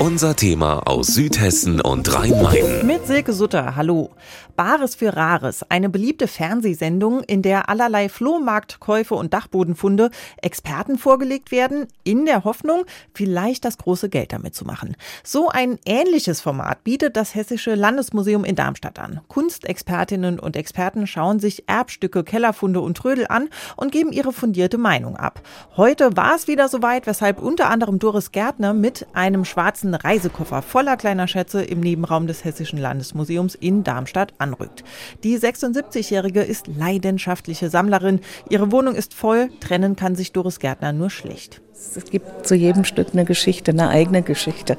Unser Thema aus Südhessen und Rhein-Main. Mit Silke Sutter, hallo. Bares für Rares, eine beliebte Fernsehsendung, in der allerlei Flohmarktkäufe und Dachbodenfunde Experten vorgelegt werden, in der Hoffnung, vielleicht das große Geld damit zu machen. So ein ähnliches Format bietet das Hessische Landesmuseum in Darmstadt an. Kunstexpertinnen und Experten schauen sich Erbstücke, Kellerfunde und Trödel an und geben ihre fundierte Meinung ab. Heute war es wieder soweit, weshalb unter anderem Doris Gärtner mit einem schwarzen großen Reisekoffer voller kleiner Schätze im Nebenraum des Hessischen Landesmuseums in Darmstadt anrückt. Die 76-Jährige ist leidenschaftliche Sammlerin. Ihre Wohnung ist voll, trennen kann sich Doris Gärtner nur schlecht. Es gibt zu jedem Stück eine Geschichte, eine eigene Geschichte.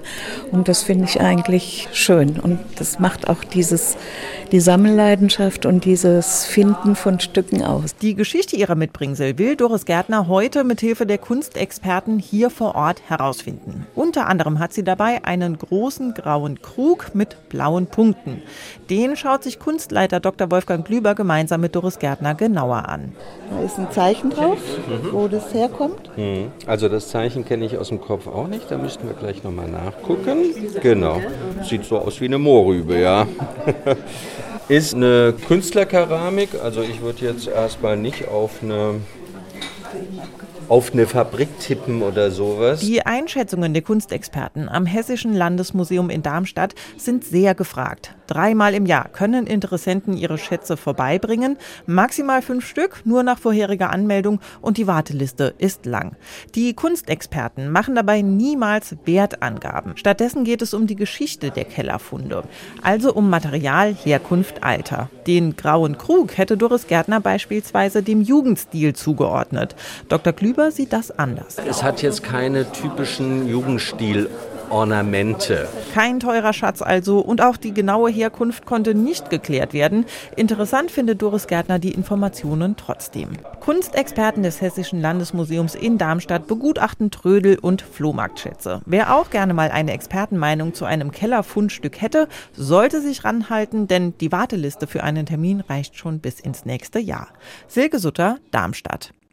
Und das finde ich eigentlich schön. Und das macht auch dieses, die Sammelleidenschaft und dieses Finden von Stücken aus. Die Geschichte ihrer Mitbringsel will Doris Gärtner heute mit Hilfe der Kunstexperten hier vor Ort herausfinden. Unter anderem hat sie dabei einen großen grauen Krug mit blauen Punkten. Den schaut sich Kunstleiter Dr. Wolfgang Glüber gemeinsam mit Doris Gärtner genauer an. Da ist ein Zeichen drauf, mhm. wo das herkommt. Mhm. Also das Zeichen kenne ich aus dem Kopf auch nicht, da müssten wir gleich nochmal nachgucken. Genau, sieht so aus wie eine Mohrrübe, ja. Ist eine Künstlerkeramik, also ich würde jetzt erstmal nicht auf eine auf eine Fabrik tippen oder sowas. Die Einschätzungen der Kunstexperten am Hessischen Landesmuseum in Darmstadt sind sehr gefragt. Dreimal im Jahr können Interessenten ihre Schätze vorbeibringen, maximal fünf Stück, nur nach vorheriger Anmeldung und die Warteliste ist lang. Die Kunstexperten machen dabei niemals Wertangaben. Stattdessen geht es um die Geschichte der Kellerfunde, also um Material, Herkunft, Alter. Den grauen Krug hätte Doris Gärtner beispielsweise dem Jugendstil zugeordnet. Dr. Klüber sieht das anders. Es hat jetzt keine typischen Jugendstil Ornamente. Kein teurer Schatz also und auch die genaue Herkunft konnte nicht geklärt werden. Interessant findet Doris Gärtner die Informationen trotzdem. Kunstexperten des Hessischen Landesmuseums in Darmstadt begutachten Trödel und Flohmarktschätze. Wer auch gerne mal eine Expertenmeinung zu einem Kellerfundstück hätte, sollte sich ranhalten, denn die Warteliste für einen Termin reicht schon bis ins nächste Jahr. Silke Sutter, Darmstadt.